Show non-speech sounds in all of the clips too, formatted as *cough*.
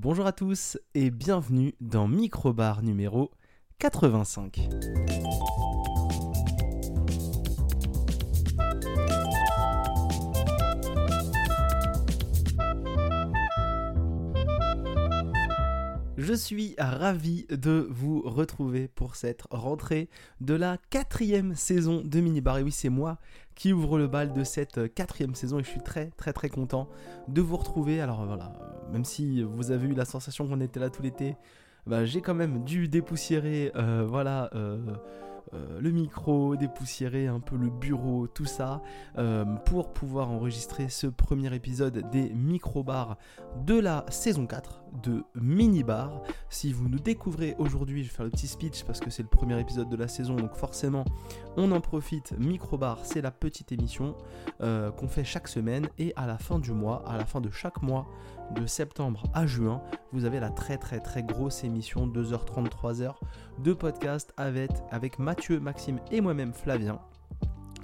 Bonjour à tous et bienvenue dans Microbar numéro 85. Je suis ravi de vous retrouver pour cette rentrée de la quatrième saison de Minibar. Et oui, c'est moi qui ouvre le bal de cette quatrième saison et je suis très très très content de vous retrouver. Alors voilà, même si vous avez eu la sensation qu'on était là tout l'été, bah, j'ai quand même dû dépoussiérer, euh, voilà. Euh, euh, le micro, dépoussiérer un peu le bureau, tout ça, euh, pour pouvoir enregistrer ce premier épisode des micro-bars de la saison 4 de Mini Bar. Si vous nous découvrez aujourd'hui, je vais faire le petit speech parce que c'est le premier épisode de la saison, donc forcément on en profite. Micro-bar, c'est la petite émission euh, qu'on fait chaque semaine et à la fin du mois, à la fin de chaque mois, de septembre à juin, vous avez la très très très grosse émission 2h30, 3h de podcast avec, avec Mathieu, Maxime et moi-même Flavien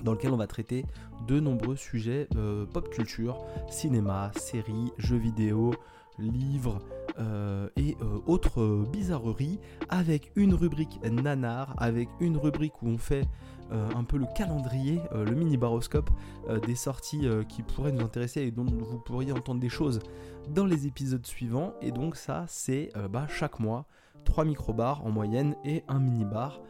dans lequel on va traiter de nombreux sujets euh, pop culture, cinéma, séries, jeux vidéo, livres euh, et euh, autres bizarreries avec une rubrique nanar, avec une rubrique où on fait un peu le calendrier, le mini baroscope des sorties qui pourraient nous intéresser et dont vous pourriez entendre des choses dans les épisodes suivants. Et donc ça, c'est bah, chaque mois, 3 micro-bars en moyenne et un mini-bar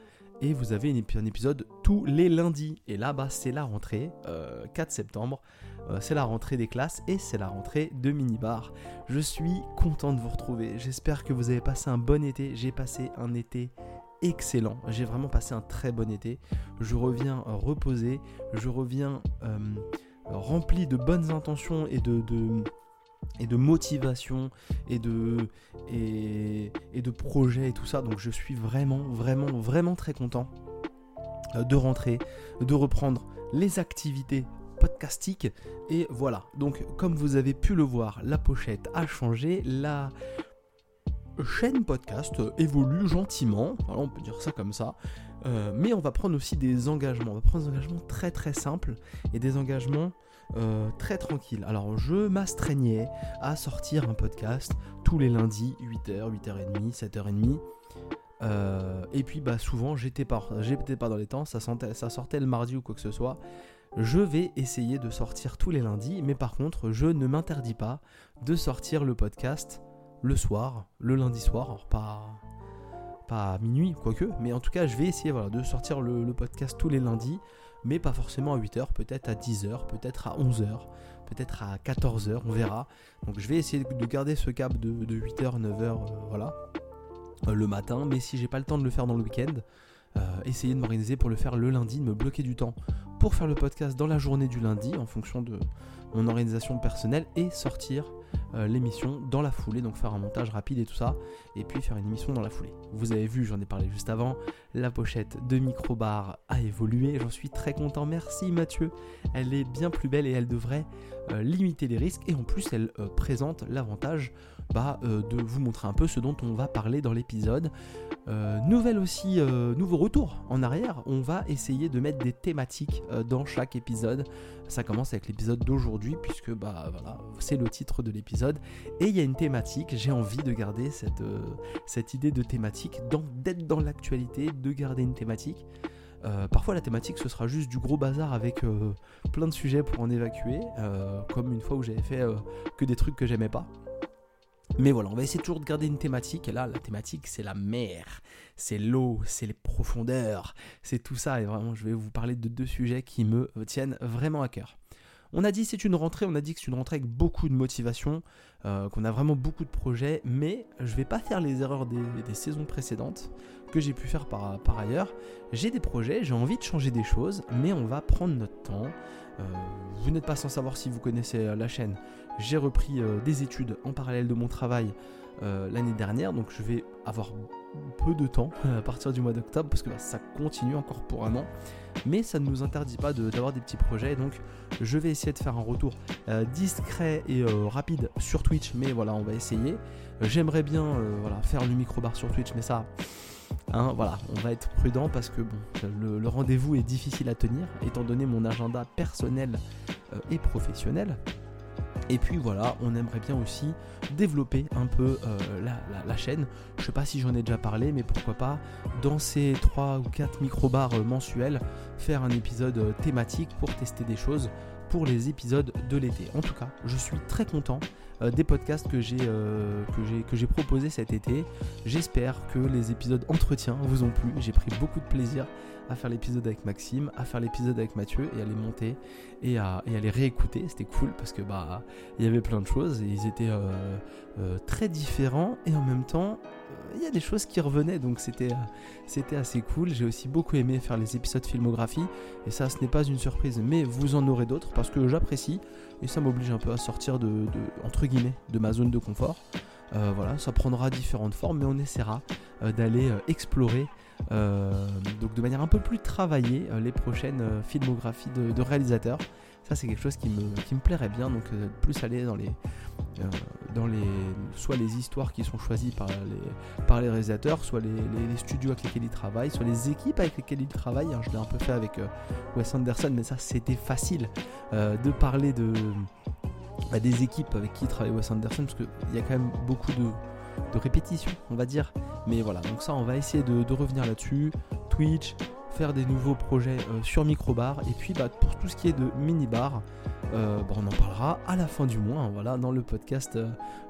et vous avez un épisode tous les lundis. Et là, bas c'est la rentrée, 4 euh, septembre, euh, c'est la rentrée des classes et c'est la rentrée de mini-bar. Je suis content de vous retrouver, j'espère que vous avez passé un bon été, j'ai passé un été excellent, j'ai vraiment passé un très bon été, je reviens reposé, je reviens euh, rempli de bonnes intentions et de et de motivation et de, et, de projets et tout ça. Donc je suis vraiment, vraiment, vraiment très content euh, de rentrer, de reprendre les activités podcastiques. Et voilà, donc comme vous avez pu le voir, la pochette a changé, la chaîne podcast évolue gentiment, on peut dire ça comme ça. Euh, mais on va prendre aussi des engagements. On va prendre des engagements très très simples et des engagements euh, très tranquilles. Alors je m'astreignais à sortir un podcast tous les lundis, 8h, 8h30, 7h30. et puis bah souvent j'étais pas, j'étais pas dans les temps, ça, ça sortait le mardi ou quoi que ce soit. Je vais essayer de sortir tous les lundis, mais par contre je ne m'interdis pas de sortir le podcast le soir, le lundi soir, pas pas à minuit, quoique, mais en tout cas, je vais essayer de sortir le, podcast tous les lundis, mais pas forcément à 8h, peut-être à 10h, peut-être à 11h, peut-être à 14h, on verra. Donc je vais essayer de garder ce cap de, 8h, 9h, euh, voilà, euh, le matin, mais si j'ai pas le temps de le faire dans le week-end, euh, essayer de m'organiser pour le faire le lundi, de me bloquer du temps pour faire le podcast dans la journée du lundi en fonction de mon organisation personnelle et sortir euh, l'émission dans la foulée, donc faire un montage rapide et tout ça, et puis faire une émission dans la foulée. Vous avez vu, j'en ai parlé juste avant, la pochette de Microbar a évolué, j'en suis très content, merci Mathieu, elle est bien plus belle et elle devrait euh, limiter les risques, et en plus elle euh, présente l'avantage bah, de vous montrer un peu ce dont on va parler dans l'épisode. nouvelle aussi, nouveau retour en arrière, on va essayer de mettre des thématiques dans chaque épisode. Ça commence avec l'épisode d'aujourd'hui, puisque bah, voilà, c'est le titre de l'épisode. Et il y a une thématique, j'ai envie de garder cette, euh, idée de thématique, d'être dans l'actualité, de garder une thématique. Euh, parfois la thématique ce sera juste du gros bazar avec euh, plein de sujets pour en évacuer, comme une fois où j'avais fait que des trucs que j'aimais pas. Mais voilà, on va essayer toujours de garder une thématique. Et là, la thématique, c'est la mer, c'est l'eau, c'est les profondeurs, c'est tout ça. Et vraiment, je vais vous parler de deux sujets qui me tiennent vraiment à cœur. On a dit c'est une rentrée, on a dit que c'est une rentrée avec beaucoup de motivation, euh, qu'on a vraiment beaucoup de projets, mais je vais pas faire les erreurs des, saisons précédentes que j'ai pu faire par, ailleurs. J'ai des projets, j'ai envie de changer des choses, mais on va prendre notre temps. Euh, vous n'êtes pas sans savoir si vous connaissez la chaîne. J'ai repris euh, des études en parallèle de mon travail l'année dernière, donc je vais avoir peu de temps *laughs* à partir du mois d'octobre parce que bah, ça continue encore pour un an. Mais ça ne nous interdit pas d'avoir des petits projets. Donc je vais essayer de faire un retour euh, discret et euh, rapide sur Twitch. Mais voilà, on va essayer. J'aimerais bien euh, faire le micro-bar sur Twitch, mais ça. Hein, voilà, on va être prudent parce que bon, le, rendez-vous est difficile à tenir étant donné mon agenda personnel et professionnel. Et puis voilà, on aimerait bien aussi développer un peu euh, la, chaîne. Je sais pas si j'en ai déjà parlé, mais pourquoi pas dans ces 3 ou 4 micro-bars euh, mensuels, faire un épisode euh, thématique pour tester des choses pour les épisodes de l'été. En tout cas, je suis très content des podcasts que j'ai que j'ai proposés cet été. J'espère que les épisodes entretien vous ont plu. J'ai pris beaucoup de plaisir à faire l'épisode avec Maxime, à faire l'épisode avec Mathieu et à les monter et à, les réécouter. C'était cool parce que bah il y avait plein de choses et ils étaient euh, euh, très différents et en même temps euh, il y a des choses qui revenaient donc c'était assez cool. J'ai aussi beaucoup aimé faire les épisodes filmographie et ça ce n'est pas une surprise mais vous en aurez d'autres parce que j'apprécie et ça m'oblige un peu à sortir de, entre guillemets de ma zone de confort. voilà, ça prendra différentes formes, mais on essaiera d'aller explorer donc de manière un peu plus travaillée euh, les prochaines euh, filmographies de, réalisateurs. Ça c'est quelque chose qui me, qui me plairait bien, donc plus aller dans les, dans les, soit les histoires qui sont choisies par les, par les réalisateurs, soit les, studios avec lesquels ils travaillent, soit les équipes avec lesquelles ils travaillent. Hein, je l'ai un peu fait avec Wes Anderson, mais ça c'était facile de parler de, bah, des équipes avec qui travaille Wes Anderson, parce qu'il y a quand même beaucoup de, de répétition, on va dire. Mais voilà, donc ça, on va essayer de, revenir là-dessus. Twitch, faire des nouveaux projets euh, sur Microbar. Et puis, bah, pour tout ce qui est de mini-bar, euh, bah, on en parlera à la fin du mois, voilà, dans le podcast euh,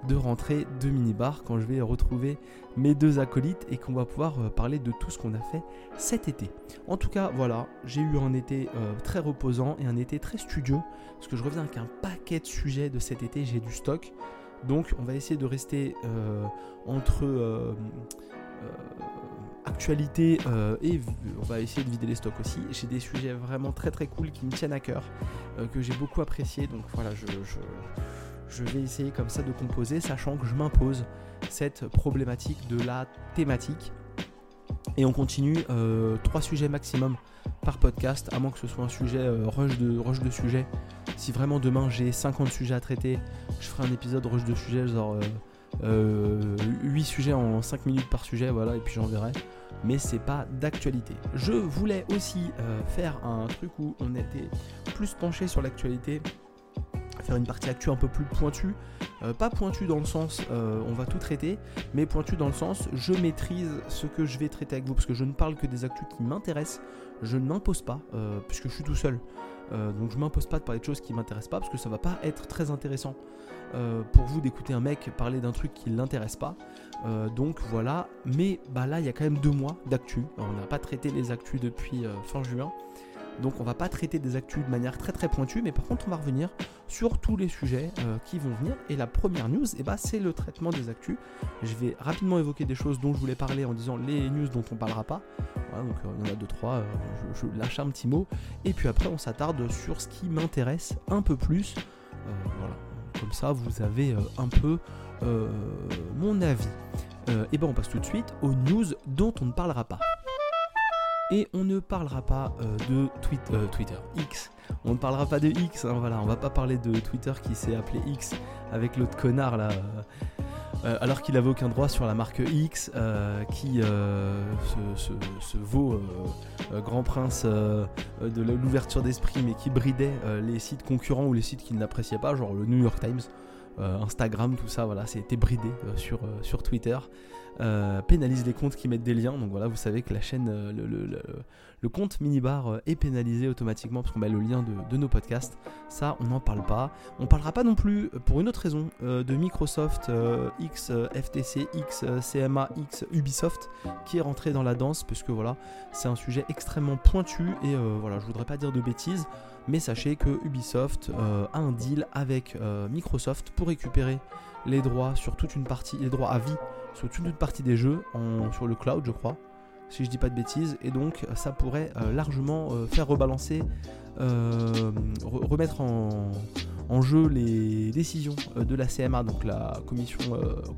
de rentrée de mini-bar, quand je vais retrouver mes deux acolytes et qu'on va pouvoir parler de tout ce qu'on a fait cet été. En tout cas, voilà, j'ai eu un été très reposant et un été très studieux, parce que je reviens avec un paquet de sujets de cet été, j'ai du stock. Donc on va essayer de rester euh, entre euh, euh, actualité et on va essayer de vider les stocks aussi. J'ai des sujets vraiment très très cool qui me tiennent à cœur, que j'ai beaucoup apprécié. Donc voilà, je, vais essayer comme ça de composer, sachant que je m'impose cette problématique de la thématique. Et on continue trois sujets maximum par podcast, à moins que ce soit un sujet rush, de, rush de sujet si vraiment demain j'ai 50 sujets à traiter, je ferai un épisode rush de sujets, genre 8 euh, euh, sujets en 5 minutes par sujet, voilà, et puis j'enverrai. Mais c'est pas d'actualité. Je voulais aussi euh, faire un truc où on était plus penché sur l'actualité, faire une partie actu un peu plus pointue. pas pointue dans le sens on va tout traiter, mais pointue dans le sens je maîtrise ce que je vais traiter avec vous, parce que je ne parle que des actus qui m'intéressent, je ne m'impose pas, puisque je suis tout seul. Euh, donc je m'impose pas de parler de choses qui m'intéressent pas parce que ça va pas être très intéressant euh, pour vous d'écouter un mec parler d'un truc qui l'intéresse pas. Euh, donc voilà, mais bah là il y a quand même deux mois d'actu. On n'a pas traité les actus depuis fin juin. Donc on va pas traiter des actus de manière très très pointue, mais par contre on va revenir sur tous les sujets euh, qui vont venir. Et la première news, eh ben, c'est le traitement des actus. Je vais rapidement évoquer des choses dont je voulais parler en disant les news dont on parlera pas. Voilà, donc euh, il y en a deux trois, euh, je, lâche un petit mot. Et puis après on s'attarde sur ce qui m'intéresse un peu plus. voilà, comme ça vous avez un peu mon avis. et ben on passe tout de suite aux news dont on ne parlera pas. Et on ne parlera pas euh, de euh, Twitter, X. On ne parlera pas de X, hein, voilà. On va pas parler de Twitter qui s'est appelé X avec l'autre connard là. Euh, alors qu'il avait aucun droit sur la marque X, qui se, vaut grand prince de l'ouverture d'esprit, mais qui bridait les sites concurrents ou les sites qu'il n'appréciait pas, genre le New York Times, Instagram, tout ça, voilà, c'était bridé sur, sur Twitter. Euh, pénalise les comptes qui mettent des liens. Donc voilà, vous savez que la chaîne, euh, le, compte minibar euh, est pénalisé automatiquement parce qu'on met le lien de, nos podcasts. Ça, on n'en parle pas. On parlera pas non plus, pour une autre raison, de Microsoft, X, FTC, X, X, Ubisoft, qui est rentré dans la danse, parce que voilà, c'est un sujet extrêmement pointu et voilà, je voudrais pas dire de bêtises. Mais sachez que Ubisoft a un deal avec Microsoft pour récupérer les droits sur toute une partie, les droits à vie sur toute une partie des jeux, sur le cloud je crois, si je dis pas de bêtises, et donc ça pourrait euh, largement euh, faire rebalancer, euh, remettre en, jeu les décisions de la CMA, donc la commission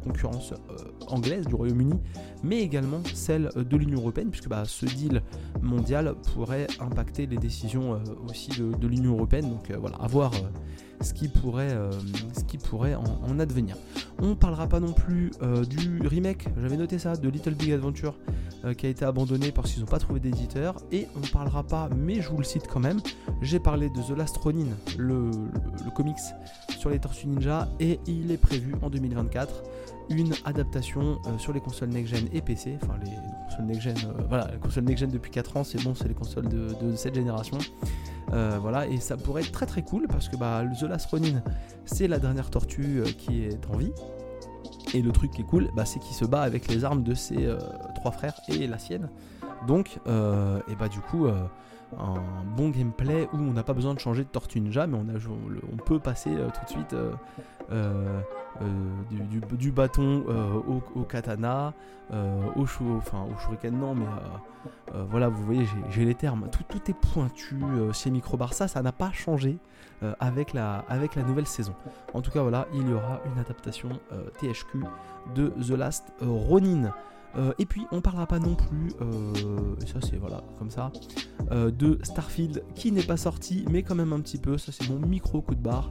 concurrence anglaise du Royaume-Uni, mais également celle de l'Union Européenne, puisque bah, ce deal mondiale pourrait impacter les décisions aussi de, l'Union Européenne. Donc voilà, à voir ce qui pourrait, ce qui pourrait en, advenir. On parlera pas non plus du remake, j'avais noté ça, de Little Big Adventure qui a été abandonné parce qu'ils n'ont pas trouvé d'éditeur. Et on parlera pas, mais je vous le cite quand même, j'ai parlé de The Last Ronin, le, le comics sur les Tortues Ninja, et il est prévu en 2024 une adaptation euh, sur les consoles next-gen et PC. Enfin, les consoles next-gen, euh, voilà, les consoles next-gen depuis 4 ans, c'est bon, c'est les consoles de, cette génération. Euh, voilà, et ça pourrait être très très cool parce que bah, The Last Ronin, c'est la dernière tortue qui est en vie. Et le truc qui est cool, bah, c'est qu'il se bat avec les armes de ses trois frères et la sienne. Donc, et bah du coup, un bon gameplay où on n'a pas besoin de changer de Tortue Ninja, mais on, peut passer tout de suite euh, du, bâton euh, au, katana, euh, au, enfin, au shuriken non, mais voilà, vous voyez, j'ai les termes. Tout, est pointu chez Micro Barça, ça n'a pas changé avec, la, avec la nouvelle saison. En tout cas, voilà, il y aura une adaptation THQ de The Last Ronin. Et puis on parlera pas non plus, et ça c'est voilà comme ça, de Starfield qui n'est pas sorti, mais quand même un petit peu. Ça c'est mon micro coup de barre.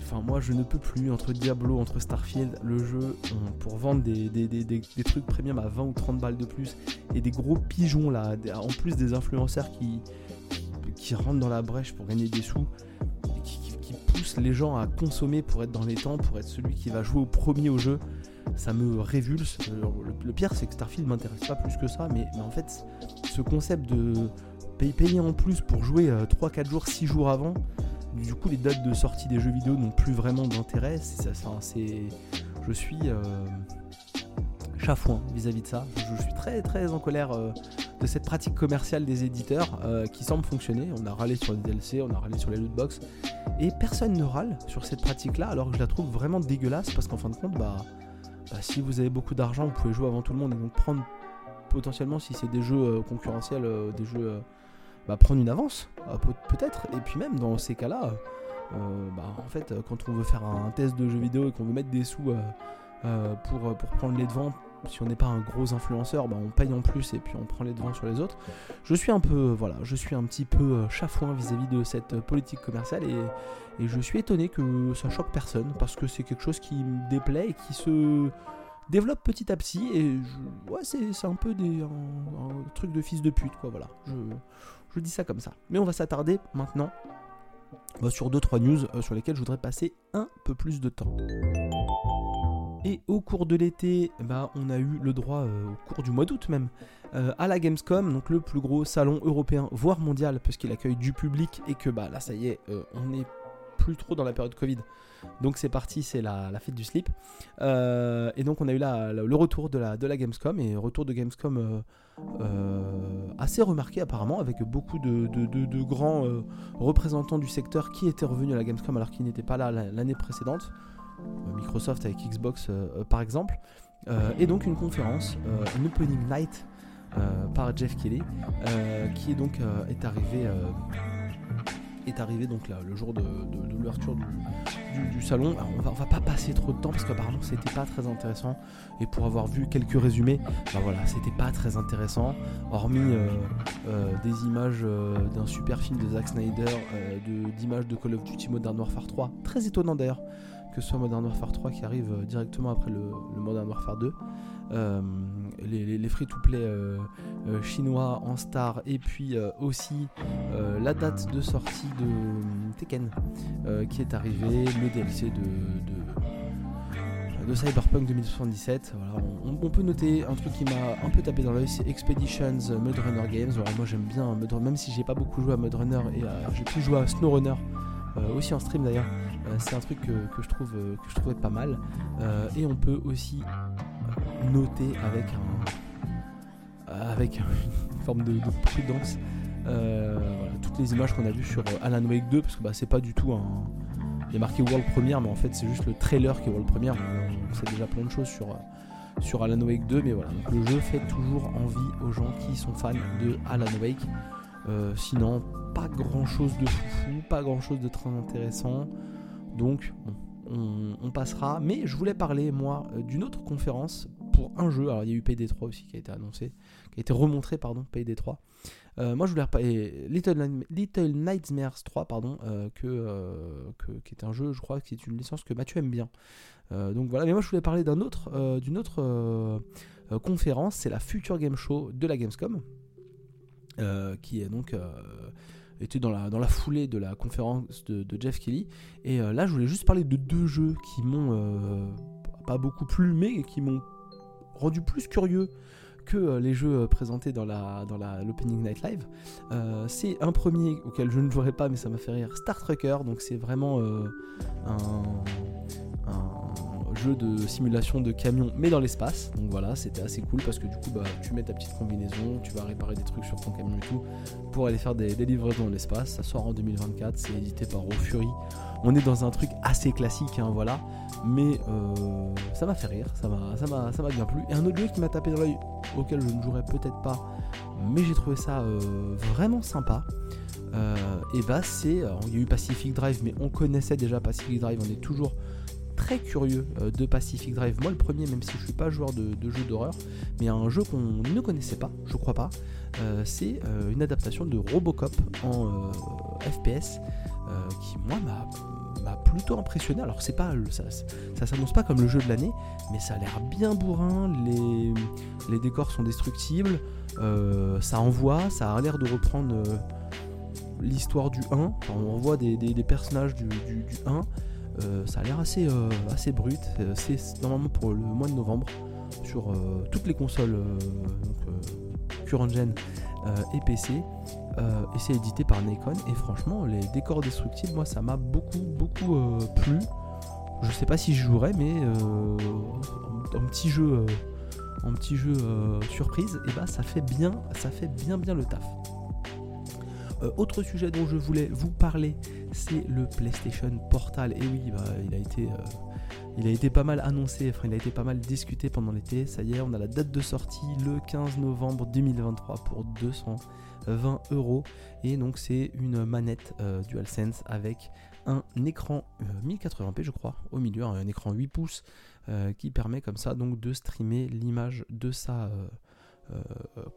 Enfin, moi, je ne peux plus entre Diablo, entre Starfield, le jeu, pour vendre des, trucs premium à 20 ou 30 balles de plus et des gros pigeons là, en plus des influenceurs qui rentrent dans la brèche pour gagner des sous, poussent les gens à consommer pour être dans les temps, pour être celui qui va jouer au premier au jeu. Ça me révulse. Le, pire, c'est que Starfield m'intéresse pas plus que ça, mais, mais en fait, ce concept de payer en plus pour jouer 3-4 euh, jours, 6 jours avant, du coup, les dates de sortie des jeux vidéo n'ont plus vraiment d'intérêt. je suis euh, chafouin vis-à-vis de ça. Je, suis très très en colère euh, de cette pratique commerciale des éditeurs euh, qui semble fonctionner. On a râlé sur les DLC, on a râlé sur les lootbox, et personne ne râle sur cette pratique-là, alors que je la trouve vraiment dégueulasse parce qu'en fin de compte, bah, bah, si vous avez beaucoup d'argent, vous pouvez jouer avant tout le monde et donc prendre potentiellement, si c'est des jeux concurrentiels, des jeux bah, prendre une avance, euh, peut-être. Et puis même dans ces cas-là, euh, bah, en fait, quand on veut faire un test de jeu vidéo et qu'on veut mettre des sous euh, pour, pour prendre les devants, si on n'est pas un gros influenceur, bah, on paye en plus et puis on prend les devants sur les autres. Je suis un peu, voilà, je suis un petit peu chafouin vis-à-vis de cette politique commerciale et, je suis étonné que ça choque personne parce que c'est quelque chose qui me déplaît et qui se développe petit à petit et ouais, c'est un peu des, un, truc de fils de pute quoi, voilà. Je, dis ça comme ça. Mais on va s'attarder maintenant bah, sur 2-3 news euh, sur lesquelles je voudrais passer un peu plus de temps. Et au cours de l'été, bah, on a eu le droit, euh, au cours du mois d'août même, euh, à la Gamescom, donc le plus gros salon européen, voire mondial, puisqu'il accueille du public et que bah, là ça y est, on est plus trop dans la période Covid. Donc c'est parti, c'est la, fête du slip. Euh, et donc on a eu le retour de la, Gamescom, et retour de Gamescom euh, euh, assez remarqué apparemment, avec beaucoup de, grands représentants du secteur qui étaient revenus à la Gamescom alors qu'ils n'étaient pas là l'année précédente. Microsoft avec Xbox par exemple. et donc une conférence, une opening night par Jeff Kelly, qui est donc arrivé donc le jour de, l'ouverture du, salon. on va, va pas passer trop de temps parce qu'apparemment c'était pas très intéressant. Et pour avoir vu quelques résumés, bah voilà, c'était pas très intéressant. Hormis euh, euh, des images euh, d'un super film de Zack Snyder, d'images de, Call of Duty Modern Warfare 3. Très étonnant d'ailleurs que ce soit Modern Warfare 3 qui arrive directement après le, Modern Warfare 2. Euh, les, free-to-play euh, euh, chinois en star et puis aussi la date de sortie de Tekken qui est arrivée, le DLC de, de Cyberpunk 2077. On, peut noter un truc qui m'a un peu tapé dans l'œil, c'est Expeditions Mud Runner Games. moi j'aime bien même si j'ai pas beaucoup joué à Mud Runner et j'ai pu jouer à Snow Runner aussi en stream d'ailleurs. C'est un truc que, je trouve que je trouvais pas mal. et on peut aussi noter avec avec une forme de, prudence euh, toutes les images qu'on a vues sur euh, Alan Wake 2 parce que bah, c'est pas du tout un il est marqué World Premiere mais en fait c'est juste le trailer qui est World Premiere on sait déjà plein de choses sur euh, sur Alan Wake 2 mais voilà. Le jeu fait toujours envie aux gens qui sont fans de Alan Wake. Sinon pas grand chose de fou pas grand chose de très intéressant donc on, passera mais je voulais parler moi d'une autre conférence pour un jeu. Alors il y a eu Payday 3 aussi qui a été annoncé, qui a été remontré, pardon, Payday 3. Euh, moi je voulais reparler Little, Little Nightmares 3, pardon, euh, que, qui est un jeu, je crois, qui est une licence que Mathieu aime bien. donc voilà, mais moi je voulais parler autre, d'une autre conférence, c'est la Future Game Show de la Gamescom, qui est donc était dans la, dans la foulée de la conférence de, Jeff Kelly. Et euh, là, je voulais juste parler de deux jeux qui m'ont euh, pas beaucoup plu, mais qui m'ont rendu plus curieux que euh, les jeux présentés dans la dans l'opening night live. c'est un premier auquel je ne jouerai pas, mais ça m'a fait rire. Star Trekker, donc c'est vraiment un jeu de simulation de camion mais dans l'espace. Donc voilà, c'était assez cool parce que du coup bah, tu mets ta petite combinaison, tu vas réparer des trucs sur ton camion et tout pour aller faire des, livraisons dans l'espace. Ça sort en 2024, c'est édité par Fury. On est dans un truc assez classique, hein, voilà. Mais euh, ça m'a fait rire, ça m'a, ça, m'a, ça m'a bien plu. Et un autre jeu qui m'a tapé dans l'œil, auquel je ne jouerai peut-être pas, mais j'ai trouvé ça euh, vraiment sympa. Euh, et bah c'est, il y a eu Pacific Drive, mais on connaissait déjà Pacific Drive, on est toujours très curieux euh, de Pacific Drive. Moi, le premier, même si je suis pas joueur de, jeux d'horreur, mais un jeu qu'on ne connaissait pas, je crois pas, euh, c'est euh, une adaptation de Robocop en FPS qui, moi, m'a plutôt impressionné. Alors c'est pas ça, ça s'annonce pas comme le jeu de l'année, mais ça a l'air bien bourrin. Les, décors sont destructibles, ça envoie, ça a l'air de reprendre l'histoire du 1. on voit des, personnages du 1. Euh, ça a l'air assez, euh, brut. Euh, c'est normalement pour le mois de novembre sur toutes les consoles current gen et PC. et c'est édité par Nikon. Et franchement, les décors destructibles, moi, ça m'a beaucoup, beaucoup plu. Je sais pas si je jouerai, mais un petit jeu, en petit jeu surprise, et bah ça fait bien, ça fait bien, bien le taf. Autre sujet dont je voulais vous parler, c'est le PlayStation Portal. Et oui, bah, il a été. Euh, il a été pas mal annoncé, enfin il a été pas mal discuté pendant l'été. Ça y est, on a la date de sortie le 15 novembre 2023 pour 220 euros. Et donc c'est une manette euh, DualSense avec un écran 1080p euh, je crois au milieu, un écran 8 pouces qui permet comme ça donc de streamer l'image de sa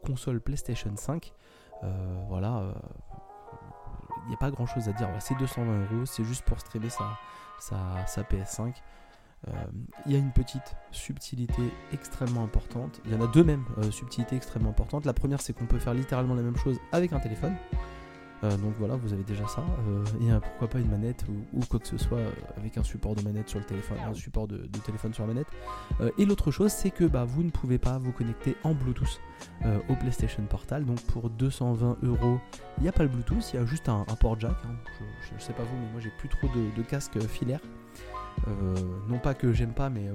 console PlayStation 5. Voilà, il n'y a pas grand chose à dire. C'est 220 euros, c'est juste pour streamer sa, sa, PS5. Euh, il y a une petite subtilité extrêmement importante. Il y en a deux mêmes euh, subtilités extrêmement importantes. La première, c'est qu'on peut faire littéralement la même chose avec un téléphone. Euh, donc voilà, vous avez déjà ça. et pourquoi pas une manette ou, quoi que ce soit avec un support de manette sur le téléphone, un support de, téléphone sur la manette. et l'autre chose, c'est que bah, vous ne pouvez pas vous connecter en Bluetooth au PlayStation Portal. Donc pour 220 euros, il n'y a pas le Bluetooth, il y a juste un, port jack. Hein. Je, ne sais pas vous, mais moi j'ai plus trop de, de casques filaires. non pas que j'aime pas, mais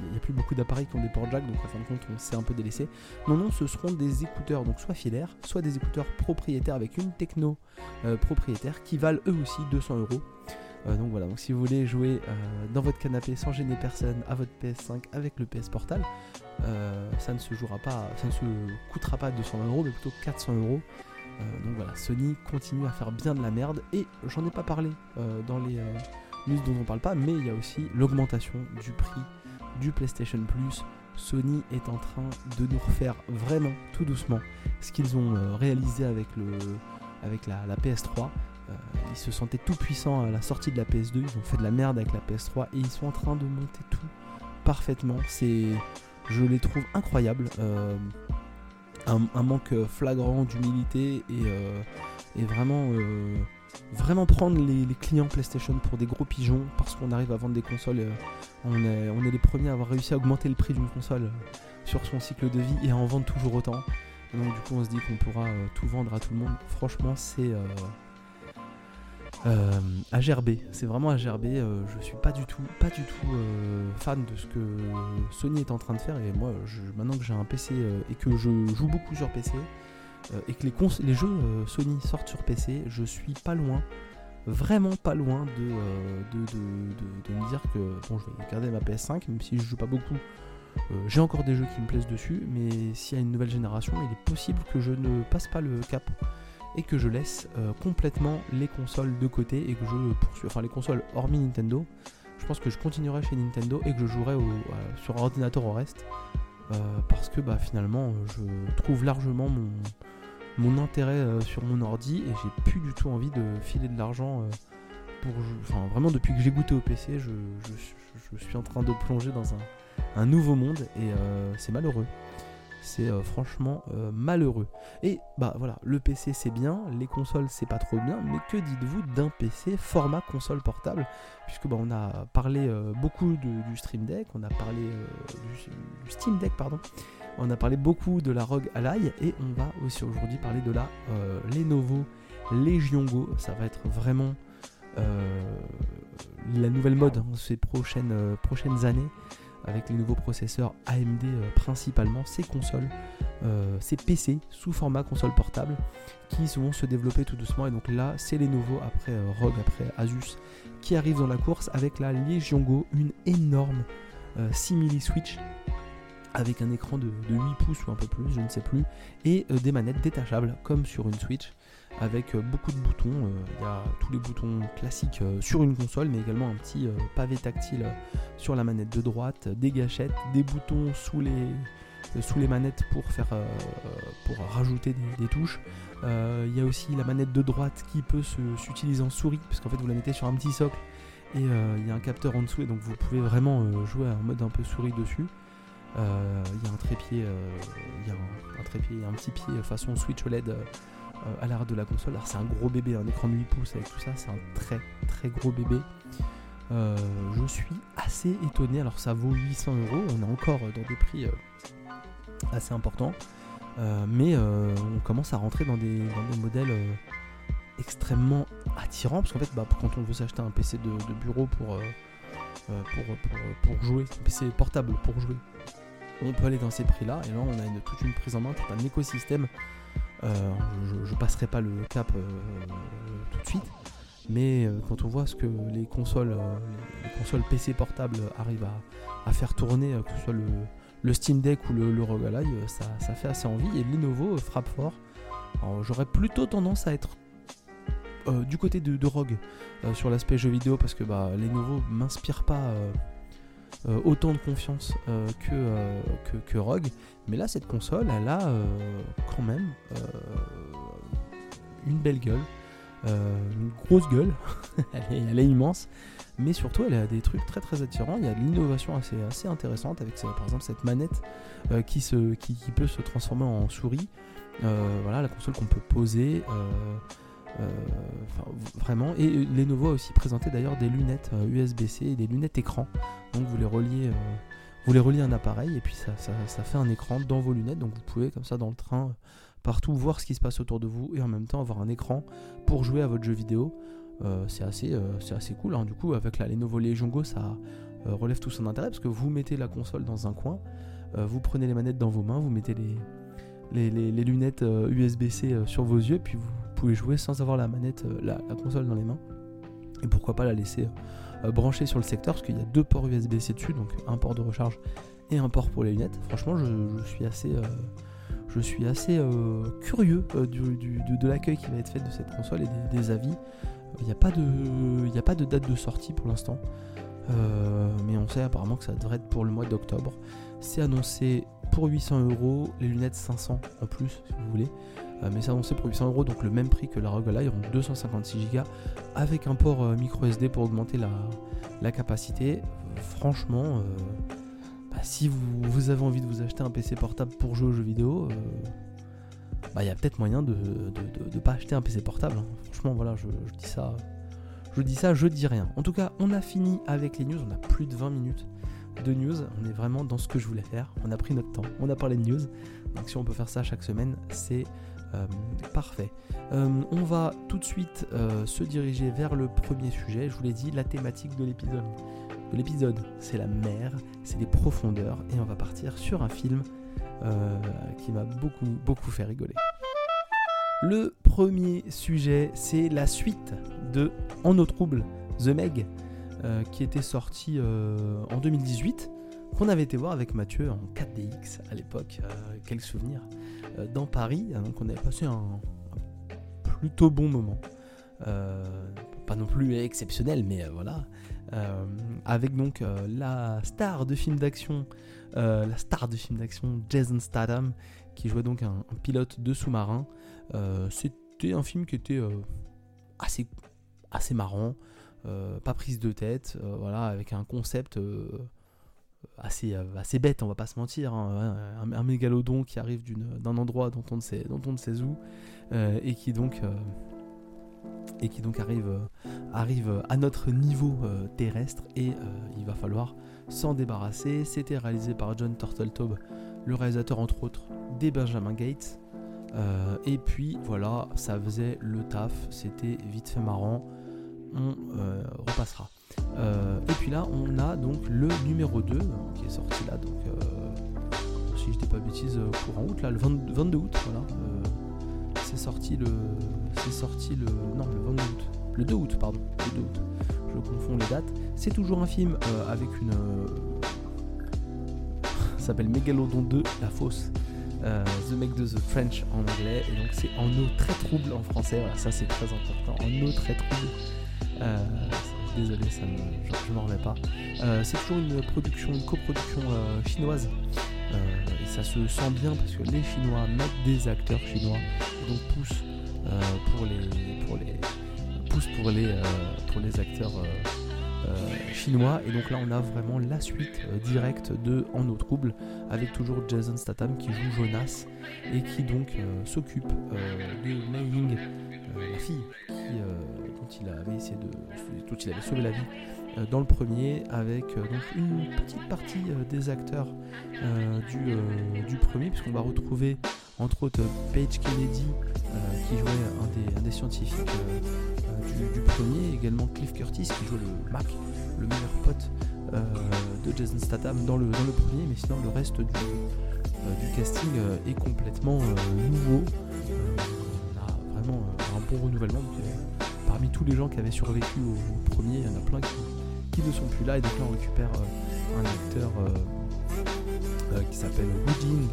il n'y a plus beaucoup d'appareils qui ont des ports jack, donc en fin de compte, on s'est un peu délaissé. Non, non, ce seront des écouteurs, donc soit filaires, soit des écouteurs propriétaires avec une techno euh, propriétaire qui valent eux aussi 200 euros. Euh, donc voilà, donc si vous voulez jouer euh, dans votre canapé sans gêner personne à votre PS5 avec le PS Portal, ça ne se jouera pas, ça ne se coûtera pas 200 euros, mais plutôt 400 euros. donc voilà, Sony continue à faire bien de la merde et j'en ai pas parlé dans les news dont on parle pas, mais il y a aussi l'augmentation du prix du PlayStation Plus, Sony est en train de nous refaire vraiment tout doucement ce qu'ils ont euh, réalisé avec, le, avec la, PS3. Euh, ils se sentaient tout puissants à la sortie de la PS2, ils ont fait de la merde avec la PS3 et ils sont en train de monter tout parfaitement. C'est, je les trouve incroyables. Euh, un, manque flagrant d'humilité et, et, vraiment vraiment prendre les, clients PlayStation pour des gros pigeons parce qu'on arrive à vendre des consoles. Euh, on, est, les premiers à avoir réussi à augmenter le prix d'une console euh, sur son cycle de vie et à en vendre toujours autant. donc du coup on se dit qu'on pourra euh, tout vendre à tout le monde. Franchement c'est à gerber. C'est vraiment à gerber. je suis pas du tout, pas du tout fan de ce que Sony est en train de faire. Et moi, maintenant que j'ai un PC et que je joue beaucoup sur PC, et que les, jeux euh, Sony sortent sur PC, je suis pas loin, vraiment pas loin de, euh, de, me dire que bon, je vais garder ma PS5, même si je joue pas beaucoup. j'ai encore des jeux qui me plaisent dessus, mais s'il y a une nouvelle génération, il est possible que je ne passe pas le cap et que je laisse complètement les consoles de côté et que je poursuis, enfin les consoles hormis Nintendo, je pense que je continuerai chez Nintendo et que je jouerai sur ordinateur au reste. parce que bah, finalement, je trouve largement mon, mon intérêt sur mon ordi et j'ai plus du tout envie de filer de l'argent pour. Enfin, vraiment, depuis que j'ai goûté au PC, je, suis en train de plonger dans un, un nouveau monde et c'est malheureux. C'est euh, franchement euh, malheureux. Et bah voilà, le PC c'est bien, les consoles c'est pas trop bien, mais que dites-vous d'un PC format console portable? Puisque bah, on a parlé euh, beaucoup du Stream Deck, on a parlé du, Steam Deck, pardon. On a parlé beaucoup de la ROG Ally et on va aussi aujourd'hui parler de la Lenovo Legion Go. Ça va être vraiment la nouvelle mode hein, ces prochaines, prochaines années avec les nouveaux processeurs AMD euh, principalement, ces consoles, euh, ces PC sous format console portable qui vont se développer tout doucement. Et donc là, c'est les nouveaux après euh, ROG, après Asus qui arrivent dans la course avec la Legion Go, une énorme simili Switch avec un écran de, 8 pouces ou un peu plus, je ne sais plus, et des manettes détachables comme sur une Switch avec euh, beaucoup de boutons. Euh, il y a tous les boutons classiques euh, sur une console, mais également un petit pavé tactile sur la manette de droite, des gâchettes, des boutons sous les, sous les manettes pour, faire, pour rajouter des, touches. Il y a aussi la manette de droite qui peut s'utiliser en souris, puisqu'en fait vous la mettez sur un petit socle et il y a un capteur en dessous, et donc vous pouvez vraiment jouer en mode un peu souris dessus. Il y a un trépied, il y a un, trépied, un petit pied façon Switch OLED à l'arrière de la console. Alors c'est un gros bébé, un écran de 8 pouces avec tout ça, c'est un très très gros bébé. Euh, je suis assez étonné, alors ça vaut 800 euros, on est encore dans des prix euh, assez importants, mais on commence à rentrer dans des, modèles extrêmement attirants, parce qu'en fait bah, quand on veut s'acheter un PC de, bureau pour, pour, jouer, un PC portable pour jouer, on peut aller dans ces prix là, et là on a une, toute une prise en main, tout un écosystème euh, je, ne passerai pas le cap euh, tout de suite, mais euh, quand on voit ce que les consoles, les consoles PC portables arrivent à, faire tourner, que ce soit le, Steam Deck ou le, le ROG Ally, ça, fait assez envie et Lenovo frappe fort. J'aurais plutôt tendance à être du côté de, Rogue sur l'aspect jeu vidéo parce que bah, Lenovo m'inspire pas euh, autant de confiance euh, euh, que, que, Rogue. Mais là, cette console, elle a quand même une belle gueule, une grosse gueule, *laughs* elle, est, immense, mais surtout elle a des trucs très très attirants. Il y a de l'innovation assez, assez intéressante avec par exemple cette manette qui, se, qui, peut se transformer en souris. voilà, la console qu'on peut poser. Euh, vraiment. Et Lenovo a aussi présenté d'ailleurs des lunettes USB-C euh, et des lunettes écran. Donc vous les reliez, euh, vous les reliez à un appareil et puis ça, fait un écran dans vos lunettes. Donc vous pouvez comme ça dans le train partout voir ce qui se passe autour de vous et en même temps avoir un écran pour jouer à votre jeu vidéo. c'est assez, c'est assez cool. Hein. Du coup, avec la Lenovo Legion Go, ça relève tout son intérêt parce que vous mettez la console dans un coin, vous prenez les manettes dans vos mains, vous mettez les, lunettes USB-C sur vos yeux, puis vous pouvez jouer sans avoir la manette, euh, la, console dans les mains. Et pourquoi pas la laisser euh, brancher sur le secteur, parce qu'il y a deux ports USB-C dessus, donc un port de recharge et un port pour les lunettes. Franchement, je, suis assez, je suis assez euh, curieux de, l'accueil qui va être fait de cette console et des, avis. Il n'y a, pas de, a pas de date de sortie pour l'instant. mais on sait apparemment que ça devrait être pour le mois d'octobre. C'est annoncé pour 800 euros, les lunettes 500 en plus si vous voulez. Euh, mais c'est annoncé pour 800 euros, donc le même prix que la ROG Ally, 256 Go avec un port euh, micro SD pour augmenter la, capacité. Franchement, euh, bah, si vous, avez envie de vous acheter un PC portable pour jouer aux jeux vidéo, bah, il y a peut-être moyen de ne pas acheter un PC portable. Hein. Franchement, voilà, je, dis ça. Je dis ça, je dis rien. En tout cas, on a fini avec les news. On a plus de 20 minutes de news. On est vraiment dans ce que je voulais faire. On a pris notre temps. On a parlé de news. Donc si on peut faire ça chaque semaine, c'est euh, parfait. Euh, on va tout de suite euh, se diriger vers le premier sujet. Je vous l'ai dit, la thématique de l'épisode. De l'épisode, c'est la mer, c'est les profondeurs, et on va partir sur un film qui m'a beaucoup beaucoup fait rigoler. Le premier sujet, c'est la suite de En eau trouble, The Meg, qui était sorti en 2018 qu'on avait été voir avec Mathieu en 4DX à l'époque. quel souvenir euh, dans Paris. Donc on avait passé un, plutôt bon moment. Euh, pas non plus exceptionnel, mais euh, voilà. avec donc la star de film d'action, la star de film d'action Jason Statham, qui jouait donc un, pilote de sous-marin. C'était un film qui était assez, assez marrant, pas prise de tête, voilà, avec un concept assez, euh, assez bête, on va pas se mentir. Hein. Un, mégalodon qui arrive d'un endroit dont on ne sait, dont on ne sait où euh, et qui donc, euh, et qui donc arrive, arrive à notre niveau terrestre et il va falloir s'en débarrasser. C'était réalisé par John Turtletaube, le réalisateur entre autres des Benjamin Gates. et puis voilà, ça faisait le taf, c'était vite fait marrant. On repassera. Euh, et puis là, on a donc le numéro 2 qui est sorti là, donc euh, si je dis pas bêtise, euh, courant août, là, le 22 août, voilà. c'est sorti le. C'est sorti le. Non, le 22 août. Le 2 août, pardon. Le 2 août. Je confonds les dates. C'est toujours un film avec une. *laughs* ça s'appelle Megalodon 2, La Fosse. The Make de The French en anglais, et donc c'est en eau très trouble en français, voilà, ça c'est très important, en eau très trouble désolé, ça je, m'en remets pas. Euh, c'est toujours une production, une coproduction euh, chinoise. Euh, et ça se sent bien parce que les Chinois mettent des acteurs chinois donc poussent pour les pour les poussent pour les pour les acteurs chinois et donc là on a vraiment la suite directe de En eau trouble avec toujours Jason Statham qui joue Jonas et qui donc s'occupe de Mei Ying la fille qui il avait sauvé la vie euh, dans le premier, avec euh, donc une petite partie euh, des acteurs du, du premier, puisqu'on va retrouver entre autres Paige Kennedy qui jouait un des, scientifiques du, premier, également Cliff Curtis qui joue le Mac, le meilleur pote de Jason Statham dans le, dans le premier, mais sinon le reste du, casting est complètement nouveau. on a vraiment un bon renouvellement parmi tous les gens qui avaient survécu au, premier, il y en a plein qui, ne sont plus là. Et donc là, on récupère euh, un acteur euh, euh, qui s'appelle Wooding,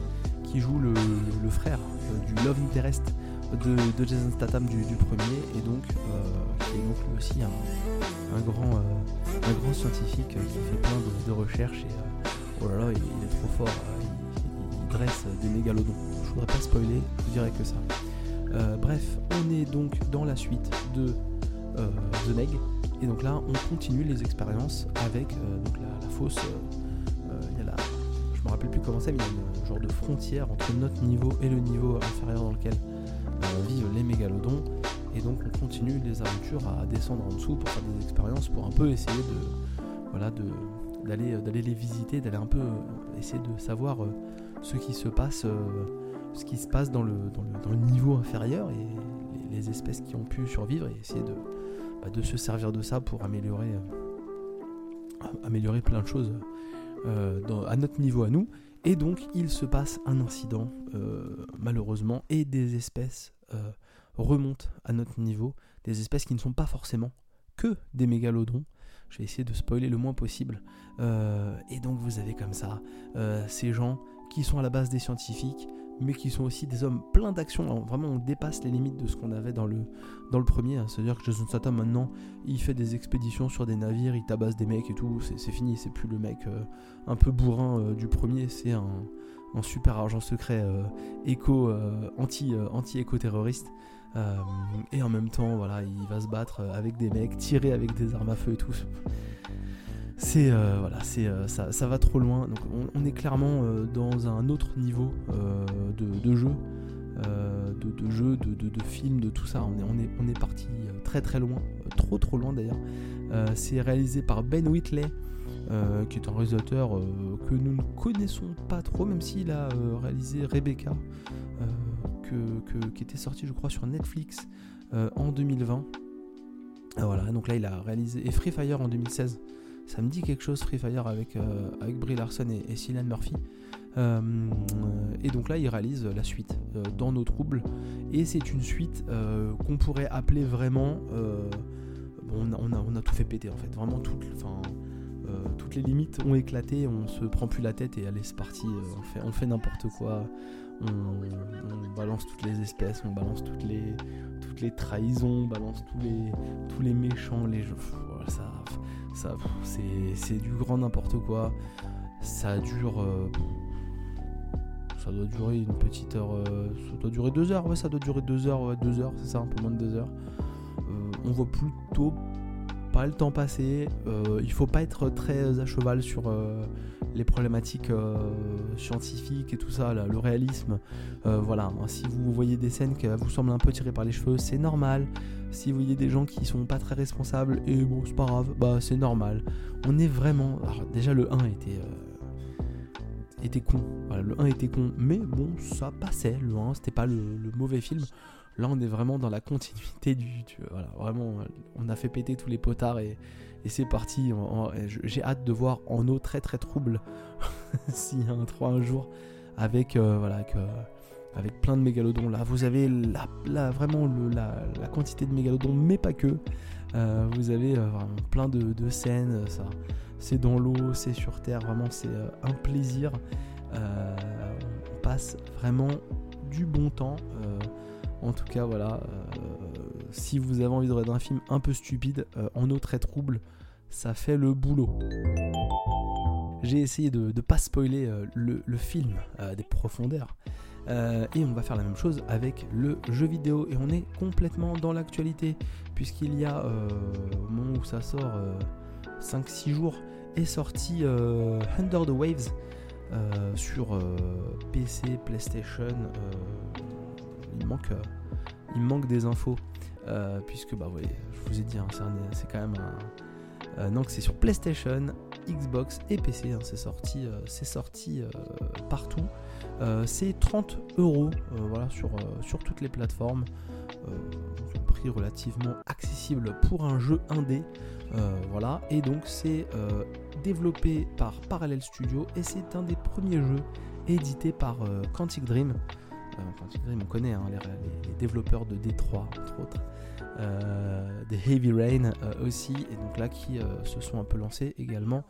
qui joue le, frère du Love Interest de, Jason Statham du, premier, et donc qui est donc aussi un, grand, un grand scientifique qui fait plein de, recherches. Et oh là là, il, est trop fort. Il, dresse des mégalodons. Je voudrais pas spoiler, je dirais que ça. Bref, on est donc dans la suite de euh, The Meg. Et donc là, on continue les expériences avec euh, la, fosse. Euh, il y a la, je me rappelle plus comment c'est, mais il y a une genre de frontière entre notre niveau et le niveau inférieur dans lequel vivent les mégalodons. Et donc on continue les aventures à descendre en dessous pour faire des expériences, pour un peu essayer d'aller les visiter, d'aller un peu essayer de savoir ce qui se passe, ce qui se passe dans le, dans le, dans le niveau inférieur et les, espèces qui ont pu survivre et essayer de, bah, de se servir de ça pour améliorer, euh, améliorer plein de choses euh, à notre niveau à nous. Et donc il se passe un incident euh, malheureusement et des espèces remontent à notre niveau, des espèces qui ne sont pas forcément que des mégalodons. Je vais essayer de spoiler le moins possible. et donc vous avez comme ça ces gens qui sont à la base des scientifiques, mais qui sont aussi des hommes pleins d'action. Vraiment, on dépasse les limites de ce qu'on avait dans le, dans le premier. Hein. C'est-à-dire que Jason Statham, maintenant, il fait des expéditions sur des navires, il tabasse des mecs et tout. C'est fini, c'est plus le mec euh, un peu bourrin euh, du premier, c'est un, super agent secret euh, éco, anti, anti-éco-terroriste. et en même temps, voilà, il va se battre avec des mecs, tirer avec des armes à feu et tout c'est euh, voilà, c'est euh, ça, va trop loin. Donc on, est clairement euh, dans un autre niveau de, jeu, de, jeu, de, de, film, de tout ça. On est, on est, on est parti très très loin, trop trop loin d'ailleurs. c'est réalisé par Ben Whitley. qui est un réalisateur que nous ne connaissons pas trop, même s'il a réalisé Rebecca, que, qui était sorti je crois sur Netflix en 2020. voilà, donc là il a réalisé et Free Fire en 2016 ça me dit quelque chose Free Fire avec, euh, avec Brie Larson et, et Murphy. Euh, et donc là, il réalise la suite euh, dans nos troubles. Et c'est une suite qu'on pourrait appeler vraiment. on, a, tout fait péter en fait. Vraiment toutes les limites ont éclaté, on se prend plus la tête et allez c'est parti, on fait n'importe quoi, on, balance toutes les espèces, on balance toutes les, toutes les trahisons, on balance tous les, tous les méchants, les jeux. ça, ça c'est du grand n'importe quoi. Ça dure. Euh, ça doit durer une petite heure. Euh, ça doit durer deux heures, ouais, ça doit durer deux heures, ouais, deux heures, c'est ça, un peu moins de deux heures. Euh, on voit plutôt pas le temps passer. il faut pas être très à cheval sur les problématiques euh, scientifiques et tout ça, le réalisme. Euh, voilà, si vous voyez des scènes qui vous semblent un peu tirées par les cheveux, c'est normal. Si vous voyez des gens qui sont pas très responsables, et bon, c'est pas grave, bah c'est normal. On est vraiment. Alors, déjà, le 1 était. Euh, était con. Voilà, le 1 était con, mais bon, ça passait. Le 1, c'était pas le, mauvais film. Là, on est vraiment dans la continuité du. voilà, vraiment, on a fait péter tous les potards et, et c'est parti. J'ai hâte de voir en eau très très trouble *laughs* s'il y a un 3 un jour avec, euh, voilà, euh, avec, plein de mégalodons. Là, vous avez la, vraiment la, quantité de mégalodons, mais pas que. Euh, vous avez vraiment plein de, scènes. Ça, c'est dans l'eau, c'est sur terre. Vraiment, c'est un plaisir. on passe vraiment du bon temps. en tout cas, voilà si vous avez envie de regarder un film un peu stupide, en eau très trouble, ça fait le boulot. J'ai essayé de ne pas spoiler euh, le, film euh, des profondeurs. Euh, et on va faire la même chose avec le jeu vidéo. Et on est complètement dans l'actualité, puisqu'il y a, au moment où ça sort, 5-6 jours, est sorti Under the Waves sur PC, PlayStation. il, manque, il manque des infos, puisque bah, ouais, je vous ai dit, hein, c'est quand même un euh, donc c'est sur PlayStation, Xbox et PC. Hein, c'est sorti, euh, c'est sorti euh, partout. c'est 30 euros voilà, sur, sur toutes les plateformes. un prix relativement accessible pour un jeu indé. voilà. Et donc c'est développé par Parallel Studio et c'est un des premiers jeux édités par Quantic Dream. Quantic Dream, on connaît hein, les, développeurs de Détroit, entre autres. Euh, des Heavy Rain euh, aussi, et donc là qui euh, se sont un peu lancés également